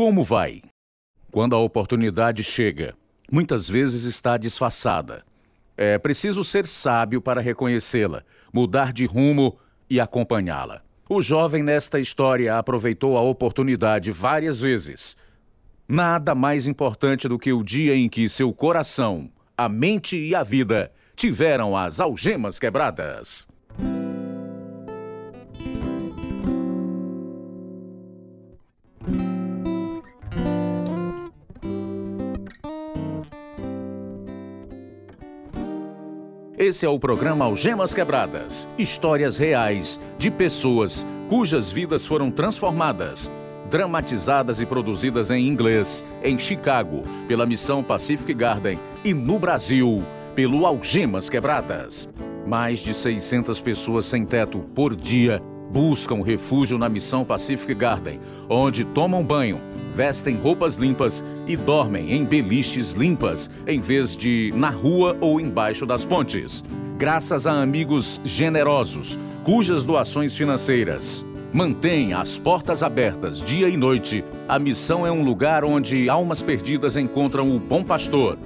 Como vai? Quando a oportunidade chega, muitas vezes está disfarçada. É preciso ser sábio para reconhecê-la, mudar de rumo e acompanhá-la. O jovem nesta história aproveitou a oportunidade várias vezes. Nada mais importante do que o dia em que seu coração, a mente e a vida tiveram as algemas quebradas. Esse é o programa Algemas Quebradas histórias reais de pessoas cujas vidas foram transformadas, dramatizadas e produzidas em inglês em Chicago pela Missão Pacific Garden e no Brasil pelo Algemas Quebradas. Mais de 600 pessoas sem teto por dia buscam refúgio na Missão Pacific Garden, onde tomam banho, vestem roupas limpas e dormem em beliches limpas, em vez de na rua ou embaixo das pontes. Graças a amigos generosos, cujas doações financeiras mantêm as portas abertas dia e noite, a missão é um lugar onde almas perdidas encontram o bom pastor.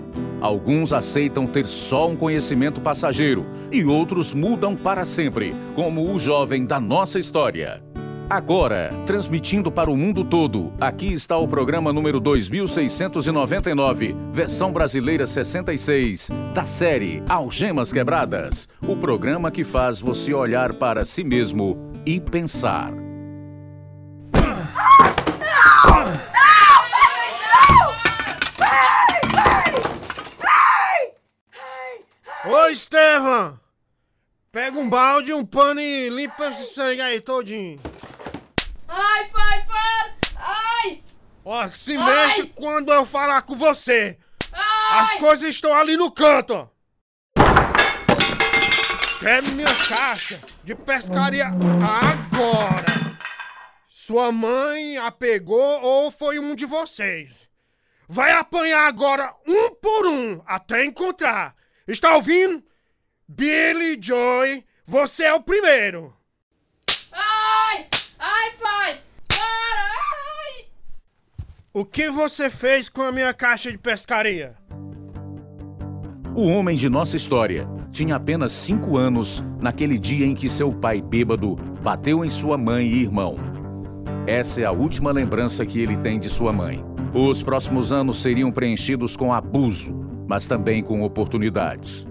Alguns aceitam ter só um conhecimento passageiro e outros mudam para sempre, como o jovem da nossa história. Agora, transmitindo para o mundo todo, aqui está o programa número 2699, versão brasileira 66, da série Algemas Quebradas o programa que faz você olhar para si mesmo e pensar. Ô Estevam! Pega um balde, um pano e limpa esse sangue aí todinho. Ai, pai, para! Ai! Ó, se Ai! mexe quando eu falar com você. Ai! As coisas estão ali no canto, ó. Minha caixa de pescaria agora. Sua mãe a pegou ou foi um de vocês? Vai apanhar agora um por um até encontrar. Está ouvindo? Billy Joy, você é o primeiro. Ai! Ai, pai! Para! Ai! O que você fez com a minha caixa de pescaria? O homem de nossa história tinha apenas cinco anos naquele dia em que seu pai bêbado bateu em sua mãe e irmão. Essa é a última lembrança que ele tem de sua mãe. Os próximos anos seriam preenchidos com abuso, mas também com oportunidades.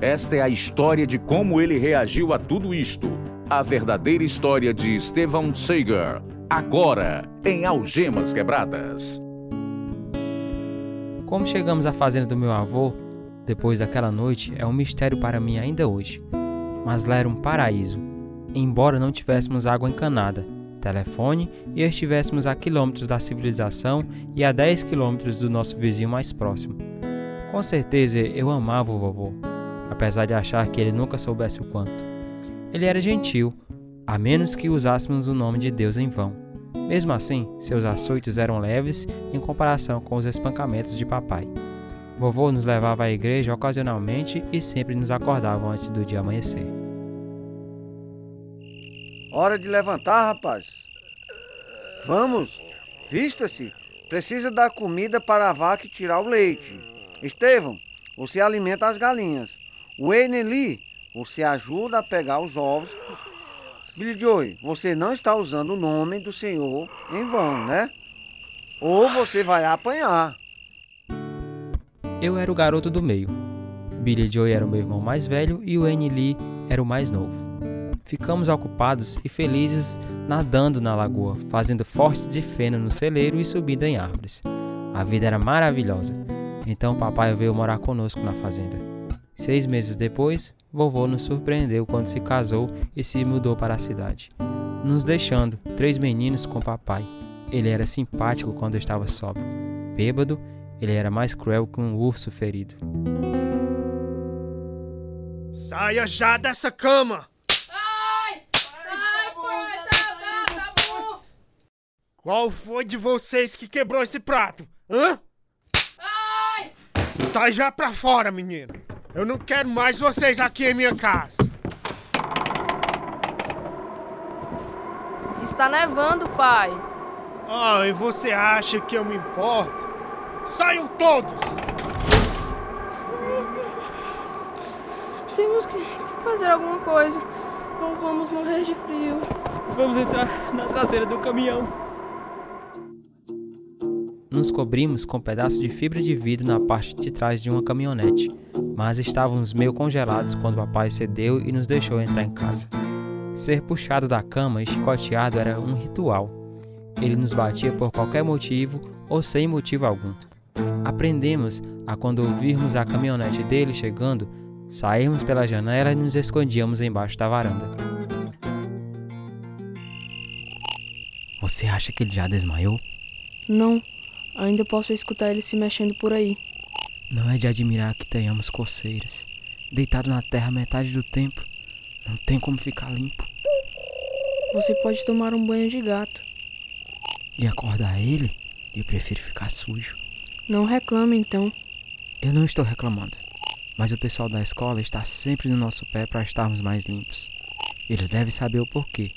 Esta é a história de como ele reagiu a tudo isto. A verdadeira história de Stephen Sager, agora em Algemas Quebradas. Como chegamos à fazenda do meu avô, depois daquela noite, é um mistério para mim ainda hoje. Mas lá era um paraíso. Embora não tivéssemos água encanada, telefone e estivéssemos a quilômetros da civilização e a 10 quilômetros do nosso vizinho mais próximo. Com certeza eu amava o vovô, apesar de achar que ele nunca soubesse o quanto. Ele era gentil, a menos que usássemos o nome de Deus em vão. Mesmo assim, seus açoites eram leves em comparação com os espancamentos de papai. Vovô nos levava à igreja ocasionalmente e sempre nos acordava antes do dia amanhecer. Hora de levantar, rapaz. Vamos, vista-se. Precisa dar comida para a vaca e tirar o leite. Estevão, você alimenta as galinhas. Lee, você ajuda a pegar os ovos. Billy Joy, você não está usando o nome do Senhor em vão, né? Ou você vai apanhar. Eu era o garoto do meio. Billy Joe era o meu irmão mais velho e Lee era o mais novo. Ficamos ocupados e felizes nadando na lagoa, fazendo fortes de feno no celeiro e subindo em árvores. A vida era maravilhosa. Então papai veio morar conosco na fazenda. Seis meses depois, vovô nos surpreendeu quando se casou e se mudou para a cidade, nos deixando três meninos com papai. Ele era simpático quando estava sóbrio. Bêbado, ele era mais cruel que um urso ferido. Saia já dessa cama! Ai! Ai, pai! Tá, tá, tá bom! Qual foi de vocês que quebrou esse prato? Hã? Ai! Sai já pra fora, menino! Eu não quero mais vocês aqui em minha casa! Está nevando, pai. Ah, e você acha que eu me importo? Saiam todos! Temos que, que fazer alguma coisa. Ou vamos morrer de frio. Vamos entrar na traseira do caminhão. Nos cobrimos com pedaços de fibra de vidro na parte de trás de uma caminhonete, mas estávamos meio congelados quando o papai cedeu e nos deixou entrar em casa. Ser puxado da cama e chicoteado era um ritual. Ele nos batia por qualquer motivo ou sem motivo algum. Aprendemos a quando ouvirmos a caminhonete dele chegando, sairmos pela janela e nos escondíamos embaixo da varanda. Você acha que ele já desmaiou? Não, ainda posso escutar ele se mexendo por aí. Não é de admirar que tenhamos coceiras. Deitado na terra metade do tempo, não tem como ficar limpo. Você pode tomar um banho de gato. E acordar ele, eu prefiro ficar sujo. Não reclame então. Eu não estou reclamando, mas o pessoal da escola está sempre no nosso pé para estarmos mais limpos. Eles devem saber o porquê.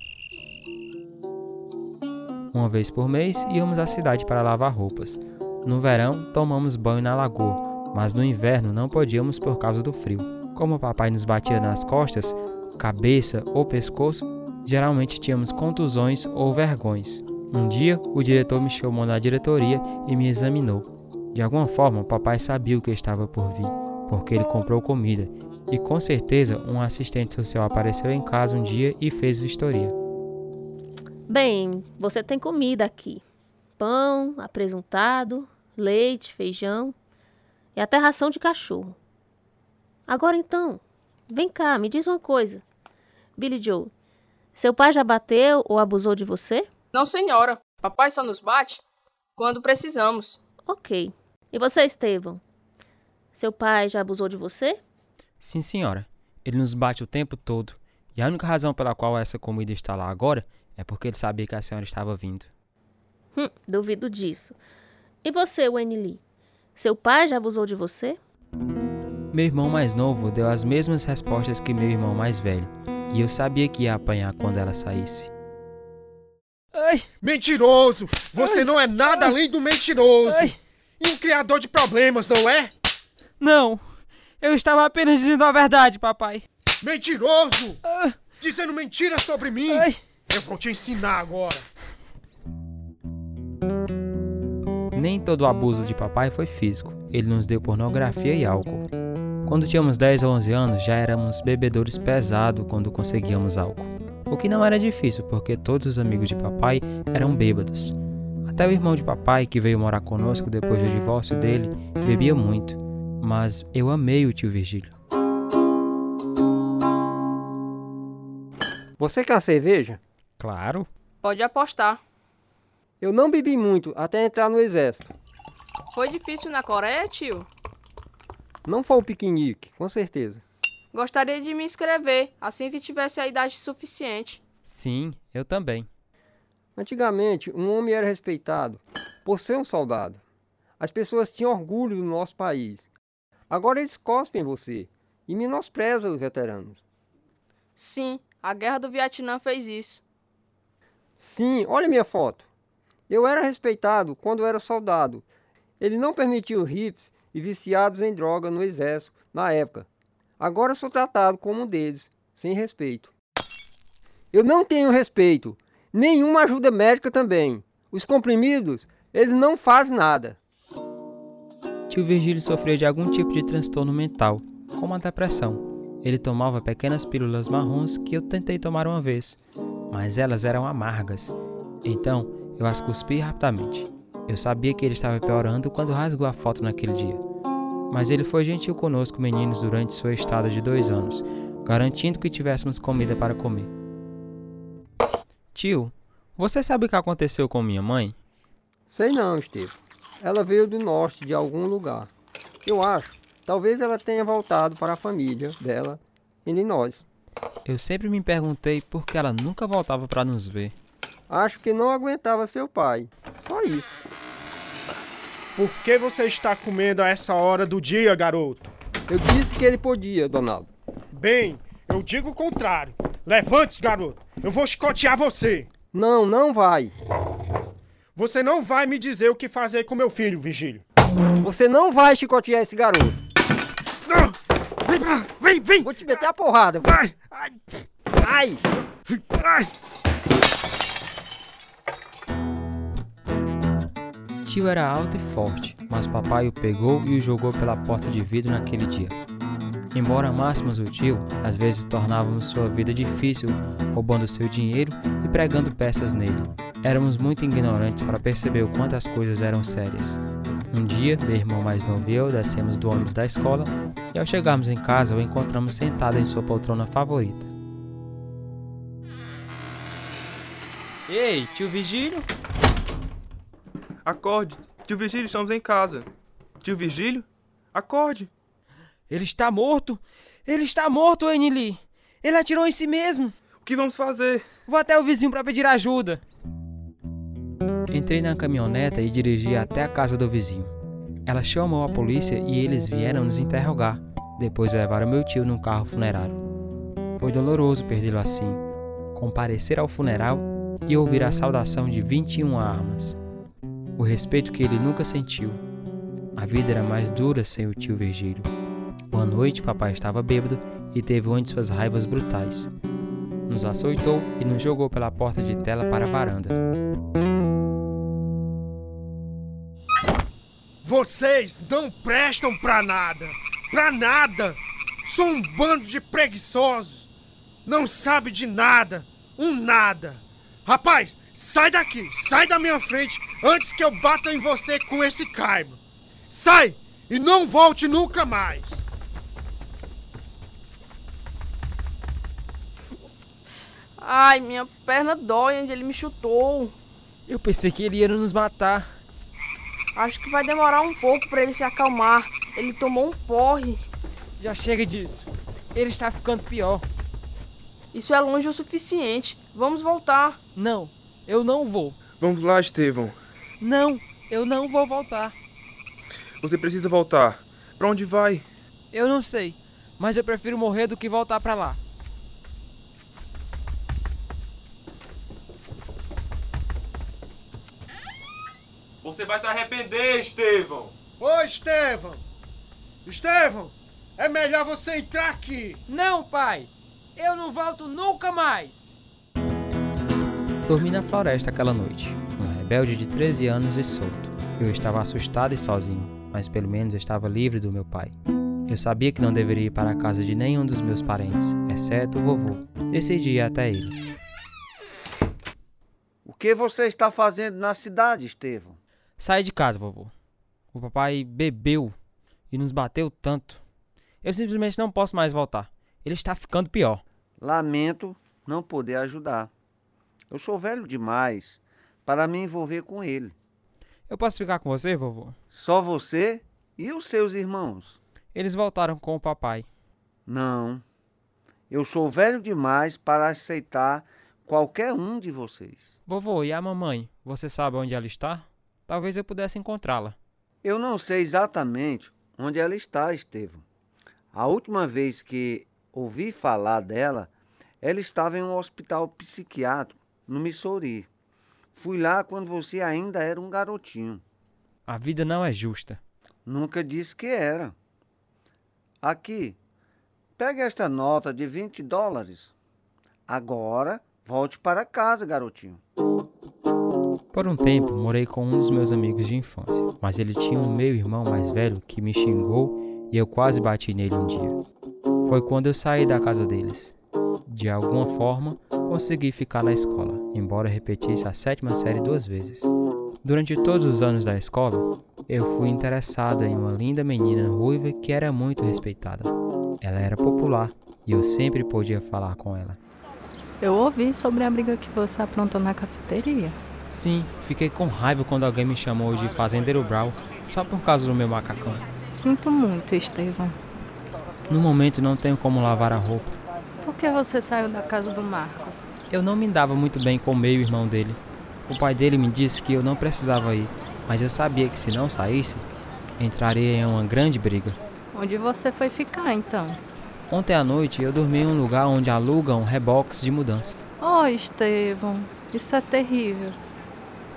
Uma vez por mês íamos à cidade para lavar roupas. No verão, tomamos banho na lagoa, mas no inverno não podíamos por causa do frio. Como o papai nos batia nas costas, cabeça ou pescoço, geralmente tínhamos contusões ou vergões. Um dia, o diretor me chamou na diretoria e me examinou. De alguma forma, o papai sabia o que estava por vir, porque ele comprou comida, e com certeza um assistente social apareceu em casa um dia e fez vistoria. Bem, você tem comida aqui: pão, apresuntado, leite, feijão e até ração de cachorro. Agora então, vem cá, me diz uma coisa. Billy Joe, seu pai já bateu ou abusou de você? Não, senhora. Papai só nos bate quando precisamos. Ok. E você, Estevão? Seu pai já abusou de você? Sim, senhora. Ele nos bate o tempo todo. E a única razão pela qual essa comida está lá agora é porque ele sabia que a senhora estava vindo. Hum, duvido disso. E você, Wendy Lee? Seu pai já abusou de você? Meu irmão mais novo deu as mesmas respostas que meu irmão mais velho. E eu sabia que ia apanhar quando ela saísse. Ai. Mentiroso! Você Ai. não é nada Ai. além do mentiroso! E um criador de problemas, não é? Não! Eu estava apenas dizendo a verdade, papai. Mentiroso! Dizendo mentiras sobre mim! Eu vou te ensinar agora! Nem todo o abuso de papai foi físico. Ele nos deu pornografia e álcool. Quando tínhamos 10 ou 11 anos, já éramos bebedores pesados quando conseguíamos álcool. O que não era difícil, porque todos os amigos de papai eram bêbados. Até o irmão de papai, que veio morar conosco depois do divórcio dele, bebia muito. Mas eu amei o tio Virgílio. Você quer cerveja? Claro. Pode apostar. Eu não bebi muito até entrar no exército. Foi difícil na Coreia, tio? Não foi o piquenique, com certeza. Gostaria de me inscrever assim que tivesse a idade suficiente. Sim, eu também. Antigamente, um homem era respeitado por ser um soldado. As pessoas tinham orgulho do nosso país. Agora eles cospem você e menosprezam os veteranos. Sim, a guerra do Vietnã fez isso. Sim, olha minha foto. Eu era respeitado quando era soldado. Ele não permitiu hippies e viciados em droga no exército na época. Agora sou tratado como um deles, sem respeito. Eu não tenho respeito, nenhuma ajuda médica também. Os comprimidos, eles não fazem nada. Tio Virgílio sofria de algum tipo de transtorno mental, como a depressão. Ele tomava pequenas pílulas marrons que eu tentei tomar uma vez, mas elas eram amargas. Então eu as cuspi rapidamente. Eu sabia que ele estava piorando quando rasgou a foto naquele dia. Mas ele foi gentil conosco, meninos, durante sua estada de dois anos, garantindo que tivéssemos comida para comer. Tio, você sabe o que aconteceu com minha mãe? Sei não, Estevam. Ela veio do norte de algum lugar. Eu acho. Talvez ela tenha voltado para a família dela em Illinois. Eu sempre me perguntei por que ela nunca voltava para nos ver. Acho que não aguentava seu pai. Só isso. Por que você está comendo a essa hora do dia, garoto? Eu disse que ele podia, Donaldo. Bem, eu digo o contrário. Levante-se, garoto. Eu vou chicotear você. Não, não vai. Você não vai me dizer o que fazer com meu filho, Vigílio. Você não vai chicotear esse garoto. Vem pra Vem, vem! Vou te meter a porrada. Ai! Ai! Ai! Ai! Tio era alto e forte, mas papai o pegou e o jogou pela porta de vidro naquele dia. Embora amássemos o tio, às vezes tornávamos sua vida difícil, roubando seu dinheiro e pregando peças nele. Éramos muito ignorantes para perceber o quanto as coisas eram sérias. Um dia, meu irmão mais novo e eu descemos do ônibus da escola e ao chegarmos em casa o encontramos sentado em sua poltrona favorita. Ei, tio Vigílio? Acorde. Tio Virgílio, estamos em casa. Tio Virgílio? Acorde. Ele está morto! Ele está morto, Enili! Ele atirou em si mesmo! O que vamos fazer? Vou até o vizinho para pedir ajuda. Entrei na caminhoneta e dirigi até a casa do vizinho. Ela chamou a polícia e eles vieram nos interrogar. Depois levaram meu tio num carro funerário. Foi doloroso perdê-lo assim. Comparecer ao funeral e ouvir a saudação de 21 armas. O respeito que ele nunca sentiu. A vida era mais dura sem o tio Virgílio. Uma noite, papai estava bêbado e teve uma de suas raivas brutais. Nos açoitou e nos jogou pela porta de tela para a varanda. Vocês não prestam pra nada! Pra nada! Sou um bando de preguiçosos! Não sabe de nada! Um nada! Rapaz, sai daqui! Sai da minha frente antes que eu bata em você com esse caibro! Sai! E não volte nunca mais! Ai, minha perna dói onde ele me chutou. Eu pensei que ele ia nos matar. Acho que vai demorar um pouco para ele se acalmar. Ele tomou um porre. Já chega disso. Ele está ficando pior. Isso é longe o suficiente. Vamos voltar. Não, eu não vou. Vamos lá, Estevão. Não, eu não vou voltar. Você precisa voltar. Pra onde vai? Eu não sei, mas eu prefiro morrer do que voltar para lá. Você vai se arrepender, Estevão. Ô, Estevão! Estevão! É melhor você entrar aqui! Não, pai! Eu não volto nunca mais! Dormi na floresta aquela noite, um rebelde de 13 anos e solto. Eu estava assustado e sozinho, mas pelo menos estava livre do meu pai. Eu sabia que não deveria ir para a casa de nenhum dos meus parentes, exceto o vovô. Decidi ir até ele. O que você está fazendo na cidade, Estevão? Saí de casa, vovô. O papai bebeu e nos bateu tanto. Eu simplesmente não posso mais voltar. Ele está ficando pior. Lamento não poder ajudar. Eu sou velho demais para me envolver com ele. Eu posso ficar com você, vovô? Só você e os seus irmãos? Eles voltaram com o papai. Não. Eu sou velho demais para aceitar qualquer um de vocês. Vovô, e a mamãe? Você sabe onde ela está? Talvez eu pudesse encontrá-la. Eu não sei exatamente onde ela está, Estevão. A última vez que ouvi falar dela, ela estava em um hospital psiquiátrico no Missouri. Fui lá quando você ainda era um garotinho. A vida não é justa. Nunca disse que era. Aqui, pegue esta nota de 20 dólares. Agora, volte para casa, garotinho. Por um tempo, morei com um dos meus amigos de infância, mas ele tinha um meu irmão mais velho que me xingou e eu quase bati nele um dia. Foi quando eu saí da casa deles. De alguma forma, consegui ficar na escola, embora repetisse a sétima série duas vezes. Durante todos os anos da escola, eu fui interessado em uma linda menina ruiva que era muito respeitada. Ela era popular e eu sempre podia falar com ela. Eu ouvi sobre a briga que você aprontou na cafeteria. Sim, fiquei com raiva quando alguém me chamou de fazendeiro Brau, só por causa do meu macacão. Sinto muito, Estevão. No momento não tenho como lavar a roupa. Por que você saiu da casa do Marcos? Eu não me dava muito bem com o meio irmão dele. O pai dele me disse que eu não precisava ir, mas eu sabia que se não saísse, entraria em uma grande briga. Onde você foi ficar então? Ontem à noite eu dormi em um lugar onde alugam reboques de mudança. Oh, Estevão, isso é terrível.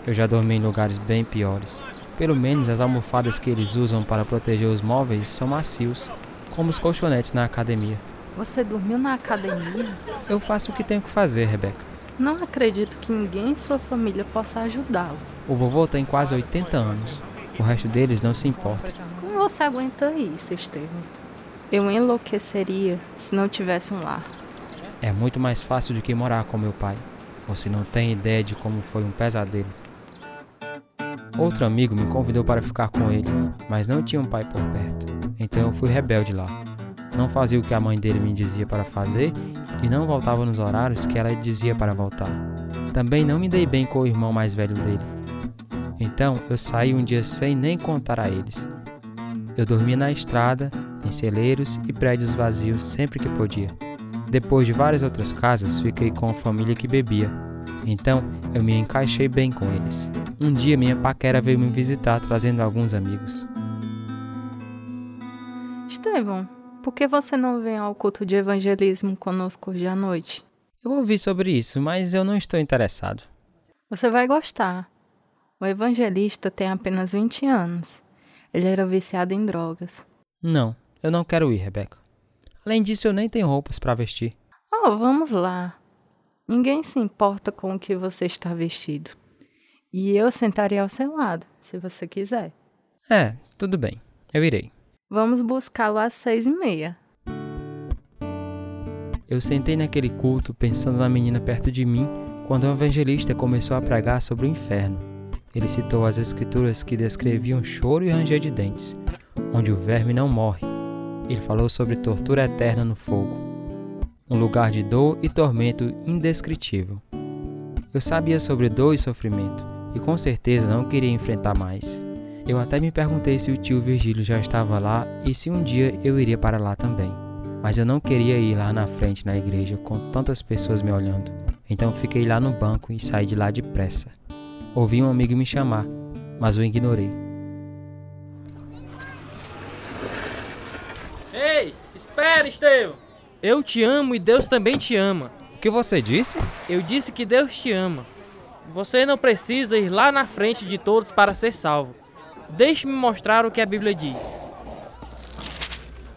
Eu já dormi em lugares bem piores. Pelo menos as almofadas que eles usam para proteger os móveis são macios, como os colchonetes na academia. Você dormiu na academia? Eu faço o que tenho que fazer, Rebeca. Não acredito que ninguém em sua família possa ajudá-lo. O vovô tem quase 80 anos. O resto deles não se importa. Como você aguenta isso, Estevam? Eu enlouqueceria se não tivesse um lar. É muito mais fácil do que morar com meu pai. Você não tem ideia de como foi um pesadelo. Outro amigo me convidou para ficar com ele, mas não tinha um pai por perto. Então eu fui rebelde lá. Não fazia o que a mãe dele me dizia para fazer e não voltava nos horários que ela dizia para voltar. Também não me dei bem com o irmão mais velho dele. Então eu saí um dia sem nem contar a eles. Eu dormia na estrada, em celeiros e prédios vazios sempre que podia. Depois de várias outras casas, fiquei com a família que bebia. Então eu me encaixei bem com eles. Um dia minha paquera veio me visitar trazendo alguns amigos. Estevão, por que você não vem ao culto de evangelismo conosco hoje à noite? Eu ouvi sobre isso, mas eu não estou interessado. Você vai gostar. O evangelista tem apenas 20 anos. Ele era viciado em drogas. Não, eu não quero ir, Rebeca. Além disso, eu nem tenho roupas para vestir. Oh, vamos lá. Ninguém se importa com o que você está vestido. E eu sentaria ao seu lado, se você quiser. É, tudo bem. Eu irei. Vamos buscá-lo às seis e meia. Eu sentei naquele culto pensando na menina perto de mim quando o evangelista começou a pregar sobre o inferno. Ele citou as escrituras que descreviam choro e ranger de dentes, onde o verme não morre. Ele falou sobre tortura eterna no fogo, um lugar de dor e tormento indescritível. Eu sabia sobre dor e sofrimento e com certeza não queria enfrentar mais. Eu até me perguntei se o tio Virgílio já estava lá e se um dia eu iria para lá também. Mas eu não queria ir lá na frente na igreja com tantas pessoas me olhando. Então fiquei lá no banco e saí de lá depressa. Ouvi um amigo me chamar, mas o ignorei. Ei, espera, Estevão! Eu te amo e Deus também te ama. O que você disse? Eu disse que Deus te ama. Você não precisa ir lá na frente de todos para ser salvo. Deixe-me mostrar o que a Bíblia diz.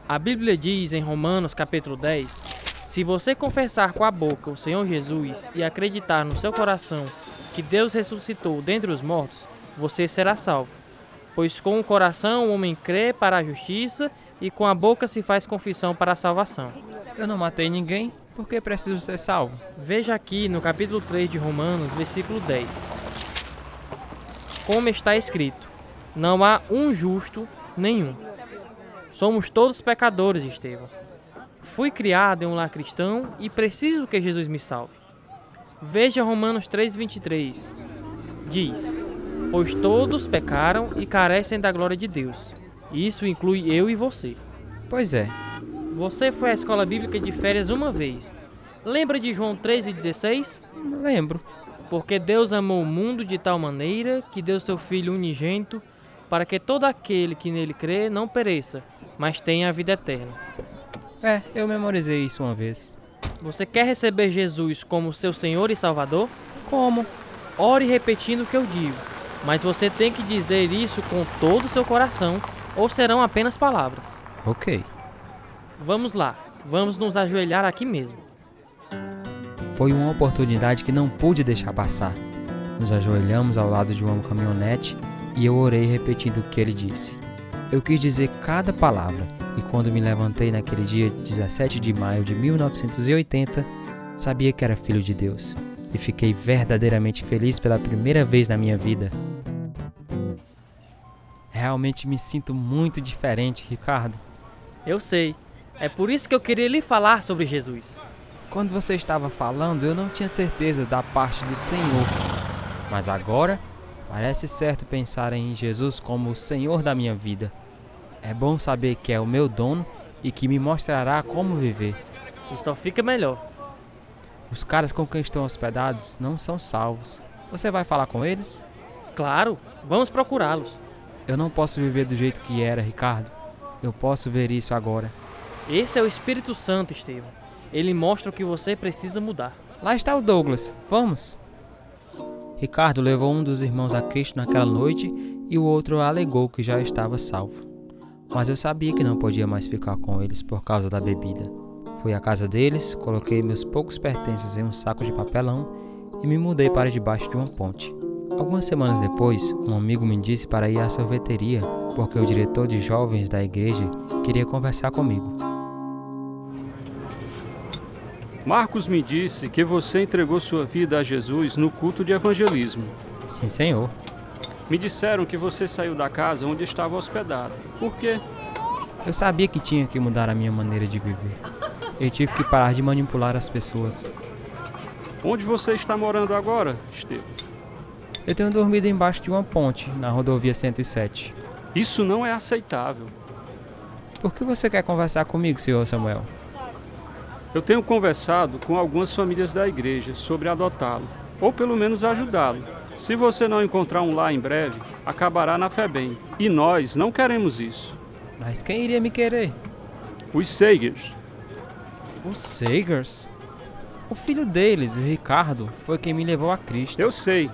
A Bíblia diz em Romanos capítulo 10: Se você confessar com a boca o Senhor Jesus e acreditar no seu coração que Deus ressuscitou dentre os mortos, você será salvo. Pois com o coração o homem crê para a justiça e com a boca se faz confissão para a salvação. Eu não matei ninguém, por que preciso ser salvo? Veja aqui no capítulo 3 de Romanos, versículo 10. Como está escrito: Não há um justo nenhum. Somos todos pecadores, Estevão. Fui criado em um lar cristão e preciso que Jesus me salve. Veja Romanos 3,23. Diz: Pois todos pecaram e carecem da glória de Deus. Isso inclui eu e você. Pois é. Você foi à escola bíblica de férias uma vez. Lembra de João 3,16? Lembro. Porque Deus amou o mundo de tal maneira que deu seu Filho unigênito para que todo aquele que nele crê não pereça, mas tenha a vida eterna. É, eu memorizei isso uma vez. Você quer receber Jesus como seu Senhor e Salvador? Como? Ore repetindo o que eu digo, mas você tem que dizer isso com todo o seu coração, ou serão apenas palavras. Ok. Vamos lá, vamos nos ajoelhar aqui mesmo. Foi uma oportunidade que não pude deixar passar. Nos ajoelhamos ao lado de uma caminhonete e eu orei repetindo o que ele disse. Eu quis dizer cada palavra, e quando me levantei naquele dia 17 de maio de 1980, sabia que era filho de Deus e fiquei verdadeiramente feliz pela primeira vez na minha vida. Realmente me sinto muito diferente, Ricardo. Eu sei. É por isso que eu queria lhe falar sobre Jesus. Quando você estava falando, eu não tinha certeza da parte do Senhor. Mas agora, parece certo pensar em Jesus como o Senhor da minha vida. É bom saber que é o meu dono e que me mostrará como viver. E só fica melhor. Os caras com quem estão hospedados não são salvos. Você vai falar com eles? Claro, vamos procurá-los. Eu não posso viver do jeito que era, Ricardo. Eu posso ver isso agora. Esse é o Espírito Santo, Estevão. Ele mostra o que você precisa mudar. Lá está o Douglas. Vamos. Ricardo levou um dos irmãos a Cristo naquela noite e o outro alegou que já estava salvo. Mas eu sabia que não podia mais ficar com eles por causa da bebida. Fui à casa deles, coloquei meus poucos pertences em um saco de papelão e me mudei para debaixo de uma ponte. Algumas semanas depois, um amigo me disse para ir à sorveteria porque o diretor de jovens da igreja queria conversar comigo. Marcos me disse que você entregou sua vida a Jesus no culto de evangelismo. Sim, senhor. Me disseram que você saiu da casa onde estava hospedado. Por quê? Eu sabia que tinha que mudar a minha maneira de viver. Eu tive que parar de manipular as pessoas. Onde você está morando agora, Estevam? Eu tenho dormido embaixo de uma ponte, na rodovia 107. Isso não é aceitável. Por que você quer conversar comigo, senhor Samuel? Eu tenho conversado com algumas famílias da igreja sobre adotá-lo, ou pelo menos ajudá-lo. Se você não encontrar um lar em breve, acabará na FEBEM. E nós não queremos isso. Mas quem iria me querer? Os Sagers. Os Sagers? O filho deles, o Ricardo, foi quem me levou a Cristo. Eu sei.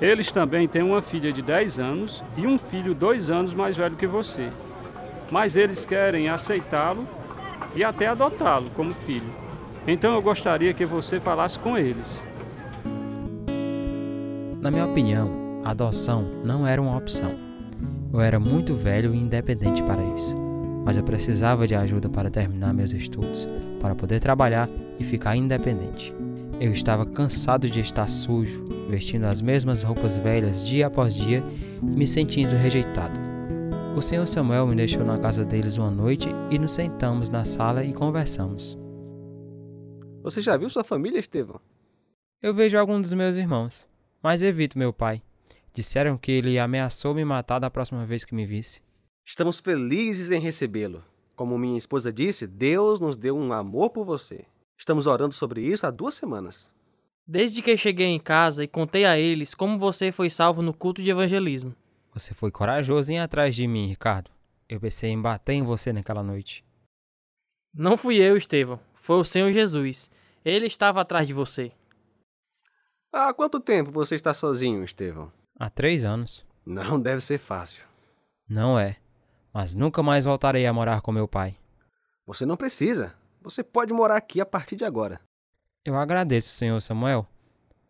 Eles também têm uma filha de 10 anos e um filho dois anos mais velho que você. Mas eles querem aceitá-lo e até adotá-lo como filho. Então eu gostaria que você falasse com eles. Na minha opinião, a adoção não era uma opção. Eu era muito velho e independente para isso, mas eu precisava de ajuda para terminar meus estudos, para poder trabalhar e ficar independente. Eu estava cansado de estar sujo, vestindo as mesmas roupas velhas dia após dia e me sentindo rejeitado. O senhor Samuel me deixou na casa deles uma noite e nos sentamos na sala e conversamos. Você já viu sua família, Estevão? Eu vejo alguns dos meus irmãos, mas evito meu pai. Disseram que ele ameaçou me matar da próxima vez que me visse. Estamos felizes em recebê-lo. Como minha esposa disse, Deus nos deu um amor por você. Estamos orando sobre isso há duas semanas. Desde que cheguei em casa e contei a eles como você foi salvo no culto de evangelismo. Você foi corajoso em ir atrás de mim, Ricardo. Eu pensei em bater em você naquela noite. Não fui eu, Estevão. Foi o Senhor Jesus. Ele estava atrás de você. Há quanto tempo você está sozinho, Estevão? Há três anos. Não deve ser fácil. Não é. Mas nunca mais voltarei a morar com meu pai. Você não precisa. Você pode morar aqui a partir de agora. Eu agradeço, senhor Samuel.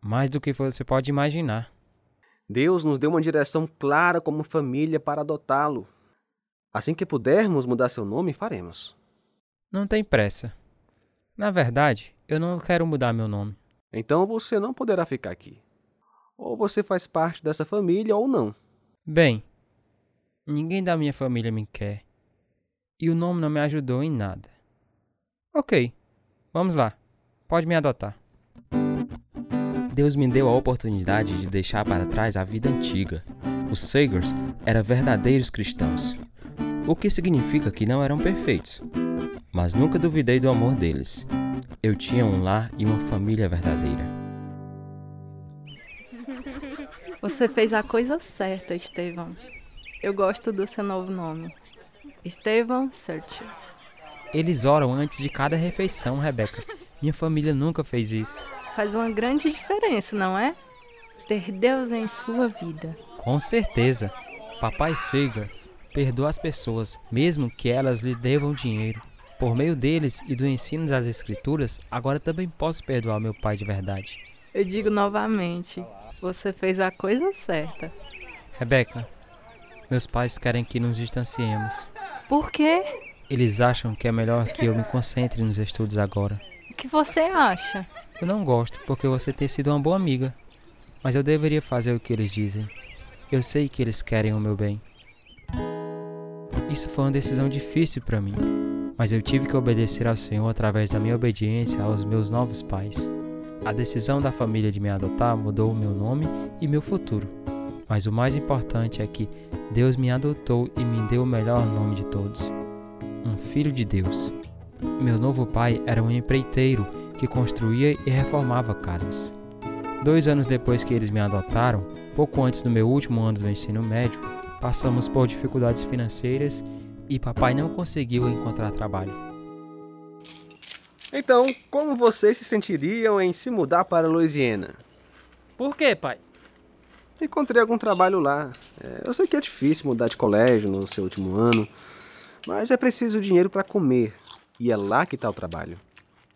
Mais do que você pode imaginar. Deus nos deu uma direção clara como família para adotá-lo. Assim que pudermos mudar seu nome, faremos. Não tem pressa. Na verdade, eu não quero mudar meu nome. Então você não poderá ficar aqui. Ou você faz parte dessa família ou não. Bem, ninguém da minha família me quer. E o nome não me ajudou em nada. Ok, vamos lá. Pode me adotar. Deus me deu a oportunidade de deixar para trás a vida antiga. Os Sagers eram verdadeiros cristãos, o que significa que não eram perfeitos, mas nunca duvidei do amor deles. Eu tinha um lar e uma família verdadeira. Você fez a coisa certa, Estevão. Eu gosto do seu novo nome. Estevão Search. Eles oram antes de cada refeição, Rebeca. Minha família nunca fez isso. Faz uma grande diferença, não é? Ter Deus em sua vida. Com certeza. Papai Seger perdoa as pessoas, mesmo que elas lhe devam dinheiro. Por meio deles e do ensino das Escrituras, agora também posso perdoar meu pai de verdade. Eu digo novamente, você fez a coisa certa. Rebeca, meus pais querem que nos distanciemos. Por quê? Eles acham que é melhor que eu me concentre nos estudos agora. O que você acha? Eu não gosto porque você tem sido uma boa amiga. Mas eu deveria fazer o que eles dizem. Eu sei que eles querem o meu bem. Isso foi uma decisão difícil para mim, mas eu tive que obedecer ao Senhor através da minha obediência aos meus novos pais. A decisão da família de me adotar mudou o meu nome e meu futuro. Mas o mais importante é que Deus me adotou e me deu o melhor nome de todos: um filho de Deus. Meu novo pai era um empreiteiro que construía e reformava casas. Dois anos depois que eles me adotaram, pouco antes do meu último ano do ensino médio, passamos por dificuldades financeiras e papai não conseguiu encontrar trabalho. Então, como vocês se sentiriam em se mudar para Louisiana? Por quê, pai? Encontrei algum trabalho lá. É, eu sei que é difícil mudar de colégio no seu último ano, mas é preciso dinheiro para comer. E é lá que está o trabalho.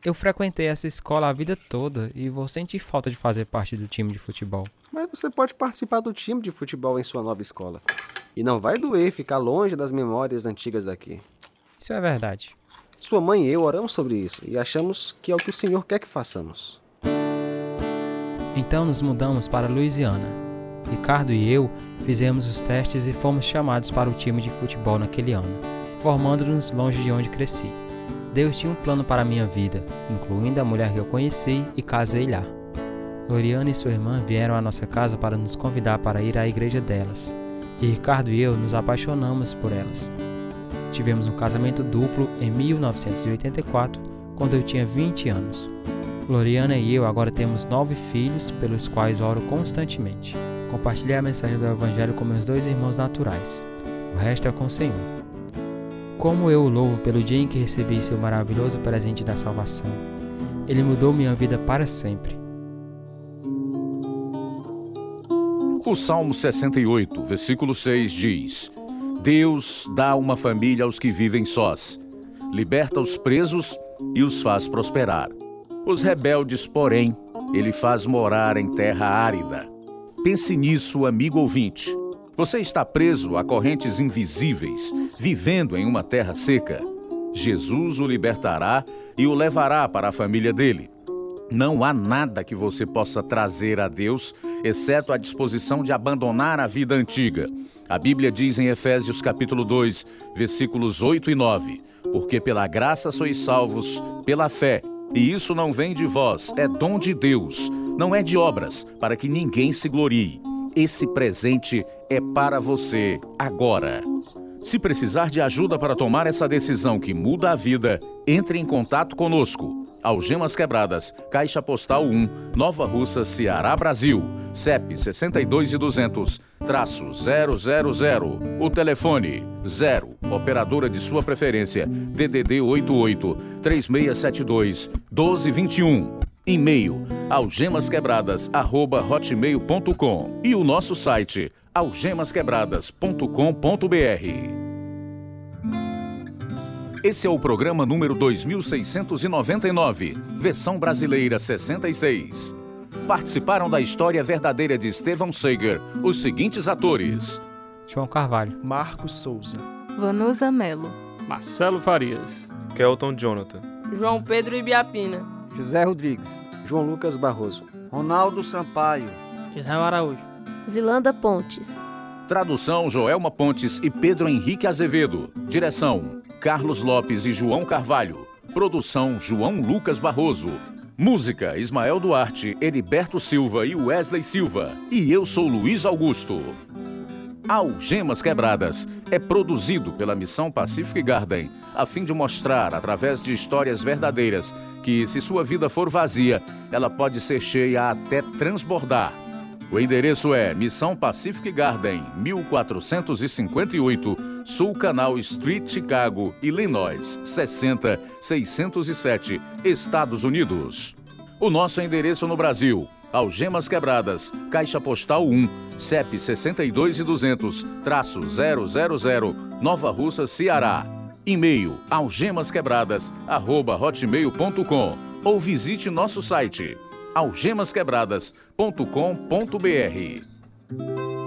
Eu frequentei essa escola a vida toda e vou sentir falta de fazer parte do time de futebol. Mas você pode participar do time de futebol em sua nova escola. E não vai doer ficar longe das memórias antigas daqui. Isso é verdade. Sua mãe e eu oramos sobre isso e achamos que é o que o Senhor quer que façamos. Então nos mudamos para Louisiana. Ricardo e eu fizemos os testes e fomos chamados para o time de futebol naquele ano, formando-nos longe de onde cresci. Deus tinha um plano para a minha vida, incluindo a mulher que eu conheci e casei lá. Loriana e sua irmã vieram à nossa casa para nos convidar para ir à igreja delas, e Ricardo e eu nos apaixonamos por elas. Tivemos um casamento duplo em 1984, quando eu tinha 20 anos. Loriana e eu agora temos nove filhos, pelos quais oro constantemente. Compartilhei a mensagem do Evangelho com meus dois irmãos naturais. O resto é com o Senhor. Como eu o louvo pelo dia em que recebi seu maravilhoso presente da salvação. Ele mudou minha vida para sempre. O Salmo 68, versículo 6 diz: Deus dá uma família aos que vivem sós, liberta os presos e os faz prosperar. Os rebeldes, porém, ele faz morar em terra árida. Pense nisso, amigo ouvinte. Você está preso a correntes invisíveis, vivendo em uma terra seca. Jesus o libertará e o levará para a família dele. Não há nada que você possa trazer a Deus, exceto a disposição de abandonar a vida antiga. A Bíblia diz em Efésios capítulo 2, versículos 8 e 9: Porque pela graça sois salvos pela fé, e isso não vem de vós, é dom de Deus, não é de obras, para que ninguém se glorie. Esse presente é para você agora. Se precisar de ajuda para tomar essa decisão que muda a vida, entre em contato conosco. Algemas Quebradas, Caixa Postal 1, Nova Russa, Ceará, Brasil. CEP 62 e 200, traço 000. O telefone 0, operadora de sua preferência, DDD 88 3672 1221. E-mail algemasquebradas@hotmail.com e o nosso site algemasquebradas.com.br. Esse é o programa número 2699, versão brasileira 66. Participaram da história verdadeira de Estevão Seger os seguintes atores: João Carvalho, Marcos Souza, Vanusa Melo, Marcelo Farias, Kelton Jonathan, João Pedro Ibiapina, José Rodrigues, João Lucas Barroso, Ronaldo Sampaio, Israel Araújo, Zilanda Pontes. Tradução Joelma Pontes e Pedro Henrique Azevedo. Direção Carlos Lopes e João Carvalho. Produção João Lucas Barroso. Música Ismael Duarte, Heriberto Silva e Wesley Silva. E eu sou Luiz Augusto. Algemas Quebradas é produzido pela Missão Pacific Garden, a fim de mostrar, através de histórias verdadeiras, que se sua vida for vazia, ela pode ser cheia até transbordar. O endereço é Missão Pacific Garden, 1458, Sul Canal Street, Chicago, Illinois, 60607, Estados Unidos. O nosso endereço no Brasil: Algemas Quebradas, Caixa Postal 1, CEP 62 e 200, traço 000, Nova Russa, Ceará. E-mail algemasquebradas@hotmail.com ou visite nosso site algemasquebradas.com.br.